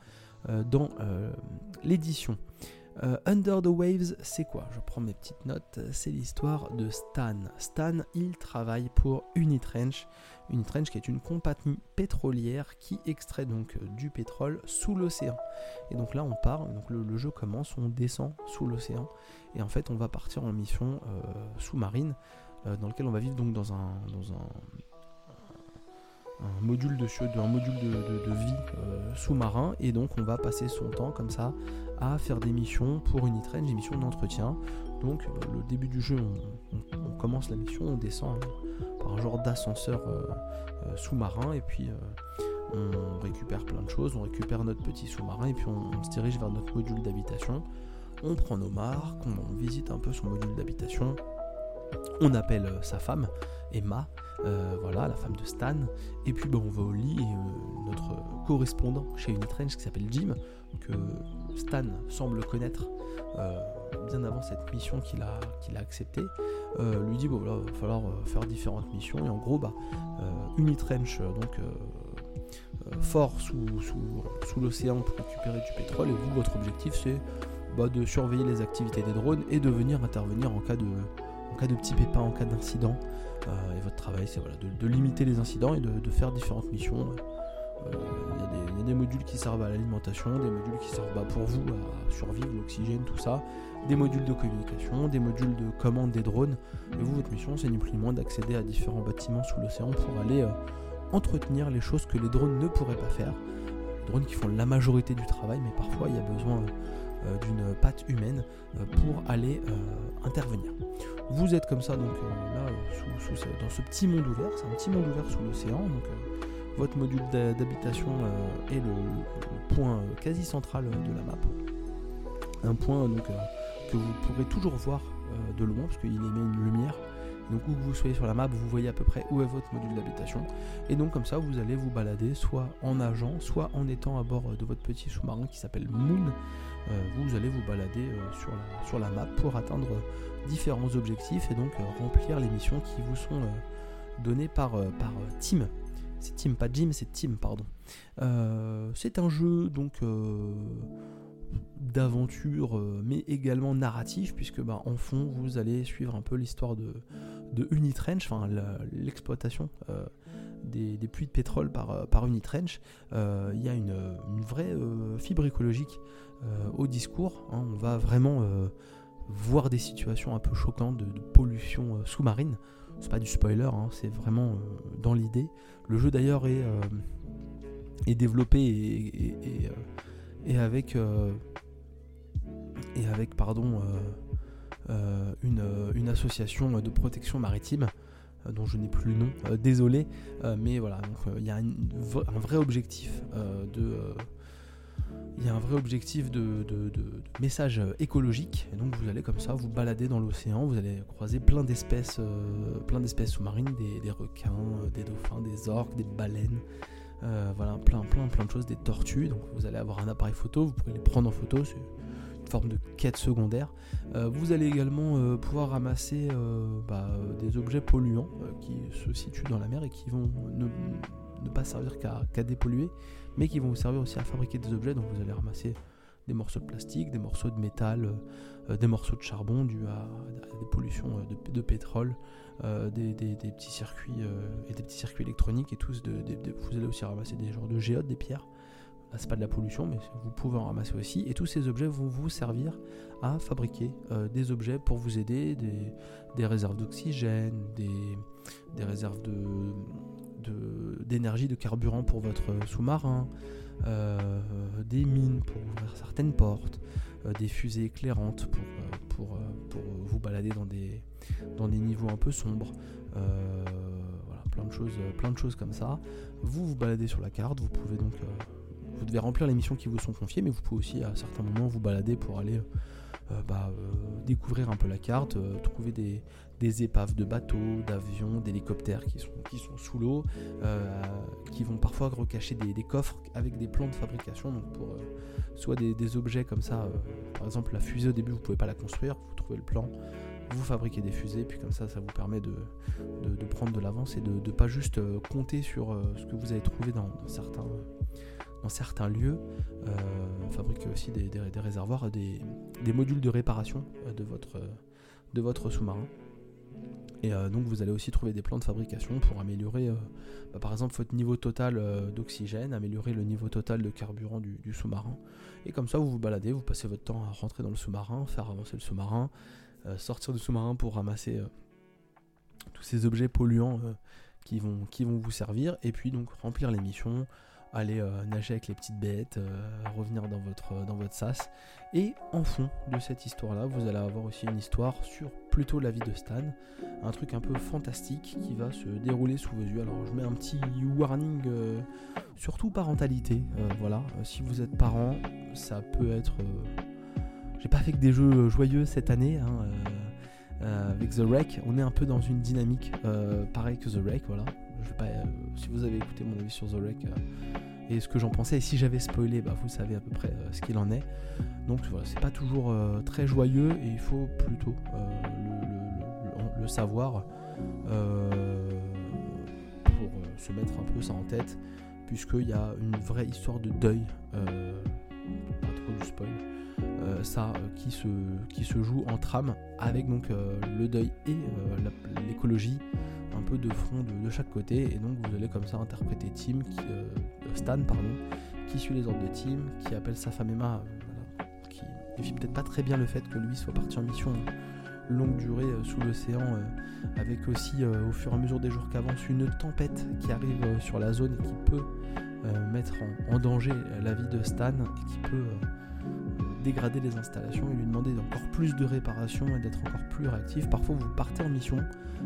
dans l'édition. Under the Waves, c'est quoi? Je prends mes petites notes. C'est l'histoire de Stan. Stan, il travaille pour Unitrench. Unitrench qui est une compagnie pétrolière qui extrait donc du pétrole sous l'océan. Et donc là, on part. Donc le, jeu commence, on descend sous l'océan et en fait, on va partir en mission sous-marine dans lequel on va vivre donc dans un, dans un un module de, vie euh, sous-marin et donc on va passer son temps comme ça à faire des missions pour une des missions d'entretien. Donc euh, le début du jeu, on, commence la mission, on descend par un genre d'ascenseur euh, sous-marin et puis on récupère plein de choses, on récupère notre petit sous-marin et puis on, se dirige vers notre module d'habitation. On prend nos marques, on visite un peu son module d'habitation, on appelle sa femme, Emma, euh, voilà, la femme de Stan. Et puis bah, on va au lit et euh, notre correspondant chez Unitrange qui s'appelle Jim, que Stan semble connaître euh, bien avant cette mission qu'il a, acceptée, lui dit bon va falloir faire différentes missions. Et en gros, bah, Unitrange, donc fort sous, sous, l'océan pour récupérer du pétrole. Et vous, votre objectif, c'est bah, de surveiller les activités des drones et de venir intervenir en cas de, en cas de petit pépin, en cas d'incident. Euh, et votre travail, c'est voilà, de, limiter les incidents et de, faire différentes missions. Euh, il y, a des modules qui servent à l'alimentation, des modules qui servent bah, pour vous à survivre, l'oxygène, tout ça, des modules de communication, des modules de commande des drones. Et vous, votre mission, c'est ni plus ni moins d'accéder à différents bâtiments sous l'océan pour aller euh, entretenir les choses que les drones ne pourraient pas faire. Les drones qui font la majorité du travail, mais parfois il y a besoin d'une patte humaine pour aller intervenir. Vous êtes comme ça, donc là, dans ce petit monde ouvert, c'est un petit monde ouvert sous l'océan, votre module d'habitation est le, point quasi central de la map. Un point donc, que vous pourrez toujours voir de loin, parce qu'il émet une lumière. Donc où que vous soyez sur la map, vous voyez à peu près où est votre module d'habitation. Et donc comme ça, vous allez vous balader soit en nageant, soit en étant à bord de votre petit sous-marin qui s'appelle Moon. vous allez vous balader sur, la, sur la map pour atteindre différents objectifs et donc euh, remplir les missions qui vous sont euh, données par, euh, par Team. c'est Team, pas Jim, c'est Team, pardon. c'est un jeu donc d'aventure, mais également narratif, puisque bah, en fond, vous allez suivre un peu l'histoire de, de Unitrench, enfin l'exploitation des, puits de pétrole par, par Unitrench. Il y a une, vraie fibre écologique au discours. Hein. on va vraiment voir des situations un peu choquantes de, pollution euh, sous-marine. C'est pas du spoiler, hein, c'est vraiment euh, dans l'idée. Le jeu d'ailleurs est, euh, développé et, avec, et avec pardon, une, une, association de protection maritime dont je n'ai plus le nom, désolé, mais voilà, il y a un vrai objectif de il y a un vrai objectif de, message écologique. Et donc vous allez comme ça vous balader dans l'océan, vous allez croiser plein d'espèces, euh, plein d'espèces sous-marines, des, requins, euh, des dauphins, des orques, des baleines. Euh, voilà, plein, plein, plein de choses, des tortues. Donc vous allez avoir un appareil photo, vous pourrez les prendre en photo, c'est une forme de quête secondaire. vous allez également pouvoir ramasser bah, des objets polluants qui se situent dans la mer et qui vont ne, pas servir qu'à dépolluer mais qui vont vous servir aussi à fabriquer des objets. Donc vous allez ramasser des morceaux de plastique, des morceaux de métal, euh, euh, des morceaux de charbon dus à, des pollutions euh, de, pétrole, des, petits circuits et des petits circuits électroniques et tous. vous allez aussi ramasser des genres de géodes, des pierres. C'est pas de la pollution, mais vous pouvez en ramasser aussi. Et tous ces objets vont vous servir à fabriquer des objets pour vous aider, des, réserves d'oxygène, des réserves de, d'énergie, de, carburant pour votre sous-marin, euh, des mines pour ouvrir certaines portes, euh, des fusées éclairantes pour, euh, pour, pour, vous balader dans des, dans des niveaux un peu sombres. voilà, plein de, choses, plein de choses comme ça. Vous vous baladez sur la carte, vous pouvez donc... vous devez remplir les missions qui vous sont confiées, mais vous pouvez aussi à certains moments vous balader pour aller bah, découvrir un peu la carte, trouver des, des épaves de bateaux, d'avions, d'hélicoptères qui sont, qui sont sous l'eau, euh, qui vont parfois recacher des, coffres avec des plans de fabrication, donc pour euh, soit des, objets comme ça, euh, par exemple la fusée au début vous pouvez pas la construire, vous trouvez le plan, vous fabriquez des fusées, puis comme ça ça vous permet de, de, prendre de l'avance et de ne pas juste compter sur ce que vous avez trouvé dans, certains dans certains lieux, euh, fabriquer aussi des, des, réservoirs, des, des, modules de réparation de votre, de votre sous-marin. Et euh, donc vous allez aussi trouver des plans de fabrication pour améliorer euh, bah, par exemple votre niveau total euh, d'oxygène, améliorer le niveau total de carburant du, sous-marin. Et comme ça vous vous baladez, vous passez votre temps à rentrer dans le sous-marin, faire avancer le sous-marin, sortir du sous-marin pour ramasser tous ces objets polluants qui, vont, qui vont vous servir, et puis donc remplir les missions, aller euh, nager avec les petites bêtes, euh, revenir dans votre, dans votre sas. Et en fond de cette histoire-là, vous allez avoir aussi une histoire sur plutôt la vie de Stan, un truc un peu fantastique qui va se dérouler sous vos yeux. Alors je mets un petit warning, euh, surtout parentalité. voilà, si vous êtes parent, ça peut être... J'ai pas fait que des jeux joyeux cette année. Hein, avec The Wreck, on est un peu dans une dynamique pareil que The Wreck, voilà. Je pas, si vous avez écouté mon avis sur The Wreck, et ce que j'en pensais. Et si j'avais spoilé, bah, vous savez à peu près euh, ce qu'il en est. Donc voilà, c'est pas toujours euh, très joyeux et il faut plutôt euh, le, savoir pour se mettre un peu ça en tête, puisqu'il y a une vraie histoire de deuil, pas trop du spoil. ça qui, se, qui se joue en trame avec donc le deuil et l'écologie un peu de front de, chaque côté et donc vous allez comme ça interpréter Tim qui, euh, Stan pardon qui suit les ordres de Tim qui appelle sa femme Emma euh, qui vit peut-être pas très bien le fait que lui soit parti en mission longue durée euh, sous l'océan avec aussi au fur et à mesure des jours qu'avance une tempête qui arrive sur la zone et qui peut mettre en, danger la vie de Stan et qui peut dégrader les installations et lui demander encore plus de réparation et d'être encore plus réactif. Parfois vous partez en mission,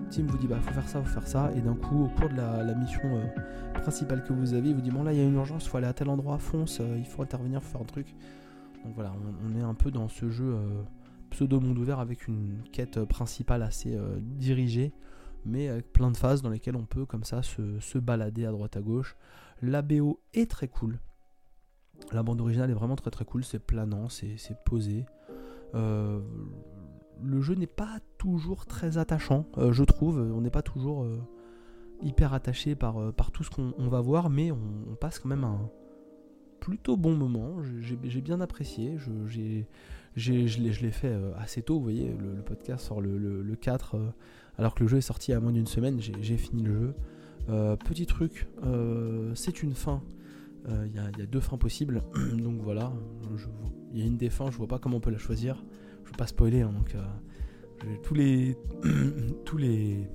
Tim vous dit bah faut faire ça, faut faire ça, et d'un coup au cours de la, mission euh, principale que vous avez, il vous dit bon là il y a une urgence, faut aller à tel endroit, fonce, euh, il faut intervenir, faut faire un truc. Donc voilà, on, est un peu dans ce jeu euh, pseudo monde ouvert avec une quête principale assez dirigée, mais avec plein de phases dans lesquelles on peut comme ça se, se balader à droite à gauche. La BO est très cool. La bande originale est vraiment très très cool, c'est planant, c'est posé. Euh, le jeu n'est pas toujours très attachant, euh, je trouve. On n'est pas toujours euh, hyper attaché par, tout ce qu'on va voir, mais on, passe quand même un plutôt bon moment. J'ai bien apprécié. Je, je l'ai fait assez tôt, vous voyez, le, podcast sort le, le, 4, alors que le jeu est sorti à moins d'une semaine, j'ai fini le jeu. petit truc, c'est une fin il y, a deux fins possibles, *clears throat* donc voilà. Il y a une des fins, je vois pas comment on peut la choisir. Je veux pas spoiler, hein, donc tous les *clears throat* tous les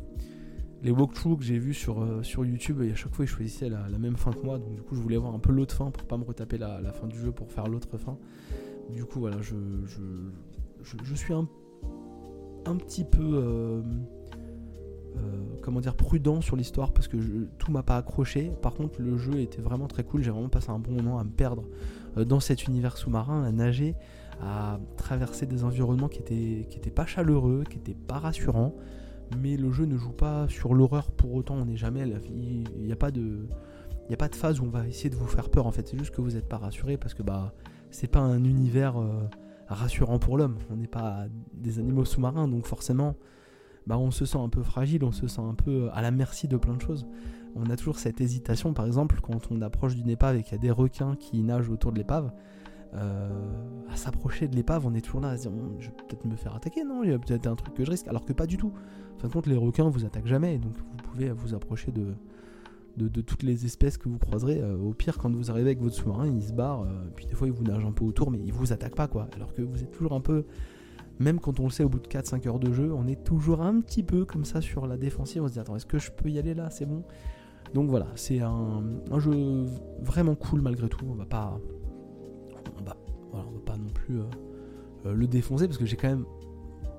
les walkthroughs que j'ai vus sur, euh, sur YouTube, et à chaque fois ils choisissaient la, même fin que moi, donc du coup je voulais voir un peu l'autre fin pour pas me retaper la, fin du jeu pour faire l'autre fin. Du coup voilà, je, je, suis un, un petit peu euh, euh, comment dire prudent sur l'histoire parce que tout m'a pas accroché. Par contre le jeu était vraiment très cool, j'ai vraiment passé un bon moment à me perdre dans cet univers sous-marin, à nager à traverser des environnements qui étaient, qui étaient pas chaleureux, qui étaient pas rassurants. Mais le jeu ne joue pas sur l'horreur pour autant, on n'est jamais. Il n'y a pas de. Il a pas de phase où on va essayer de vous faire peur en fait, c'est juste que vous n'êtes pas rassuré parce que bah c'est pas un univers euh, rassurant pour l'homme. On n'est pas des animaux sous-marins donc forcément bah on se sent un peu fragile, on se sent un peu à la merci de plein de choses. On a toujours cette hésitation par exemple quand on approche d'une épave et qu'il y a des requins qui nagent autour de l'épave. Euh, à s'approcher de l'épave, on est toujours là à se dire je vais peut-être me faire attaquer, non Il y a peut-être un truc que je risque, alors que pas du tout. En fin de compte, les requins vous attaquent jamais, donc vous pouvez vous approcher de, de, toutes les espèces que vous croiserez. Euh, au pire, quand vous arrivez avec votre sous-marin, il se barre, euh, puis des fois il vous nage un peu autour, mais il vous attaque pas quoi. Alors que vous êtes toujours un peu, même quand on le sait au bout de 4-5 heures de jeu, on est toujours un petit peu comme ça sur la défensive. On se dit attends, est-ce que je peux y aller là? C'est bon. Donc voilà, c'est un, jeu vraiment cool malgré tout. On va pas voilà, on va pas non plus euh, euh, le défoncer parce que j'ai quand même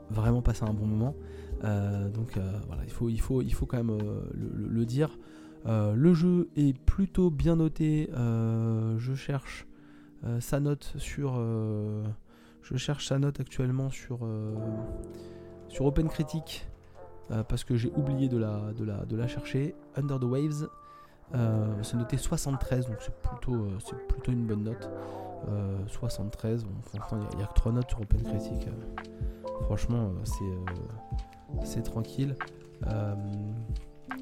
vraiment passé un bon moment. Euh, donc voilà, il, faut, il faut quand même le, dire. le jeu est plutôt bien noté. je cherche sa note sur. Je cherche sa note actuellement sur, sur OpenCritic parce que j'ai oublié de la, de, la, de la chercher. Under the Waves, c'est noté 73, donc c'est plutôt, c'est plutôt une bonne note. 73. Euh, il n'y a, que 3 notes sur OpenCritic. Euh. franchement, euh, c'est tranquille.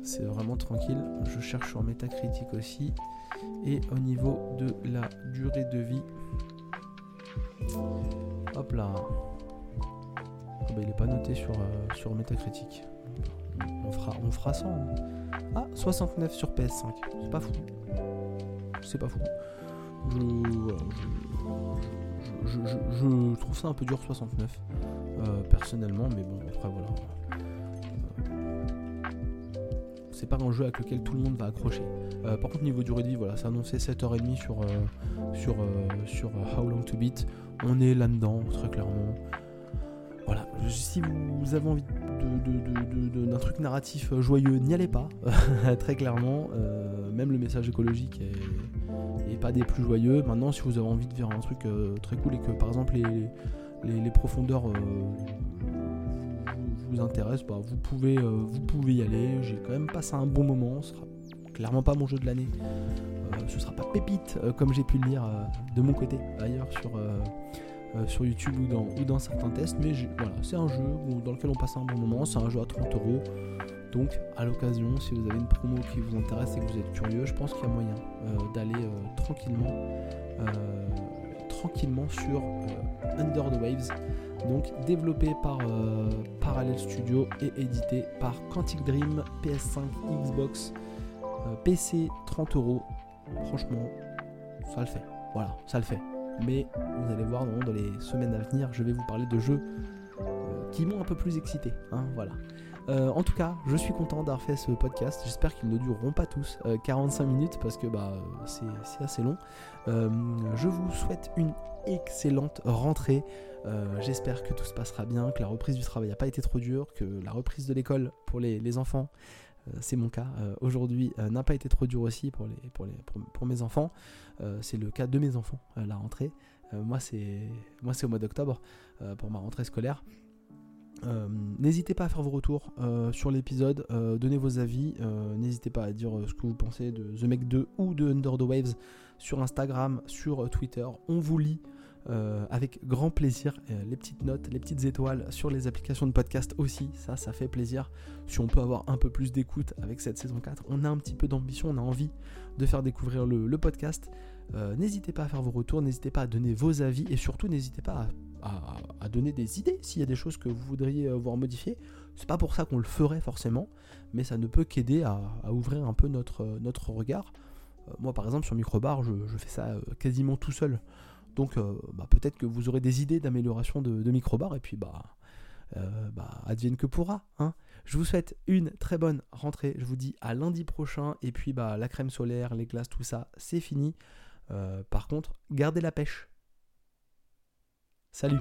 c'est vraiment tranquille. Je cherche sur Metacritic aussi. Et au niveau de la durée de vie. Hop là. Ah bah, il n'est pas noté sur, sur Metacritic. On fera, on fera 100. Hein. Ah, 69 sur PS5. C'est pas fou. C'est pas fou je, trouve ça un peu dur 69 euh, personnellement, mais bon après voilà. Euh, c'est pas un jeu avec lequel tout le monde va accrocher. Euh, par contre niveau du ready, voilà, c'est annoncé 7h30 sur, sur, sur How Long to Beat. On est là-dedans, très clairement. Voilà, si vous avez envie d'un truc narratif joyeux, n'y allez pas, *laughs* très clairement. même le message écologique est, pas des plus joyeux. Maintenant, si vous avez envie de faire un truc euh, très cool et que par exemple les, profondeurs euh, vous, intéressent, bah, vous, pouvez, euh, vous pouvez y aller. J'ai quand même passé un bon moment. Ce sera clairement pas mon jeu de l'année. Ce sera pas pépite comme j'ai pu le lire de mon côté ailleurs sur, sur YouTube ou dans, ou dans certains tests. Mais voilà, c'est un jeu dans lequel on passe un bon moment. C'est un jeu à 30 euros. Donc, à l'occasion, si vous avez une promo qui vous intéresse et que vous êtes curieux, je pense qu'il y a moyen euh, d'aller euh, tranquillement, euh, tranquillement sur Under the Waves. Donc, développé par Parallel Studio et édité par Quantic Dream, PS5, Xbox, PC, 30 euros. Franchement, ça le fait. Voilà, ça le fait. Mais vous allez voir dans les semaines à venir, je vais vous parler de jeux qui m'ont un peu plus excité. Hein, voilà. Euh, en tout cas, je suis content d'avoir fait ce podcast. J'espère qu'ils ne dureront pas tous 45 euh, minutes parce que bah, c'est assez long. Euh, je vous souhaite une excellente rentrée. J'espère que tout se passera bien, que la reprise du travail n'a pas été trop dure, que la reprise de l'école pour les, enfants, c'est mon cas aujourd'hui, n'a pas été trop dure aussi pour, mes enfants. c'est le cas de mes enfants, la rentrée. moi, c'est au mois d'octobre pour ma rentrée scolaire. Euh, n'hésitez pas à faire vos retours euh, sur l'épisode, euh, donnez vos avis, n'hésitez pas à dire ce que vous pensez de The Make 2 ou de Under the Waves sur Instagram, sur Twitter. On vous lit, euh, avec grand plaisir. Euh, les petites notes, les petites étoiles sur les applications de podcast aussi, ça, ça fait plaisir. Si on peut avoir un peu plus d'écoute avec cette saison 4, on a un petit peu d'ambition, on a envie de faire découvrir le, podcast. Euh, n'hésitez pas à faire vos retours, n'hésitez pas à donner vos avis et surtout n'hésitez pas à, donner des idées s'il y a des choses que vous voudriez voir modifier. C'est pas pour ça qu'on le ferait forcément, mais ça ne peut qu'aider à, ouvrir un peu notre, regard. moi par exemple sur Microbar, je fais ça quasiment tout seul. Donc euh, bah, peut-être que vous aurez des idées d'amélioration de, de microbar et puis bah, euh, bah, advienne que pourra. Hein. Je vous souhaite une très bonne rentrée. Je vous dis à lundi prochain. Et puis bah, la crème solaire, les glaces, tout ça, c'est fini. Euh, par contre, gardez la pêche. Salut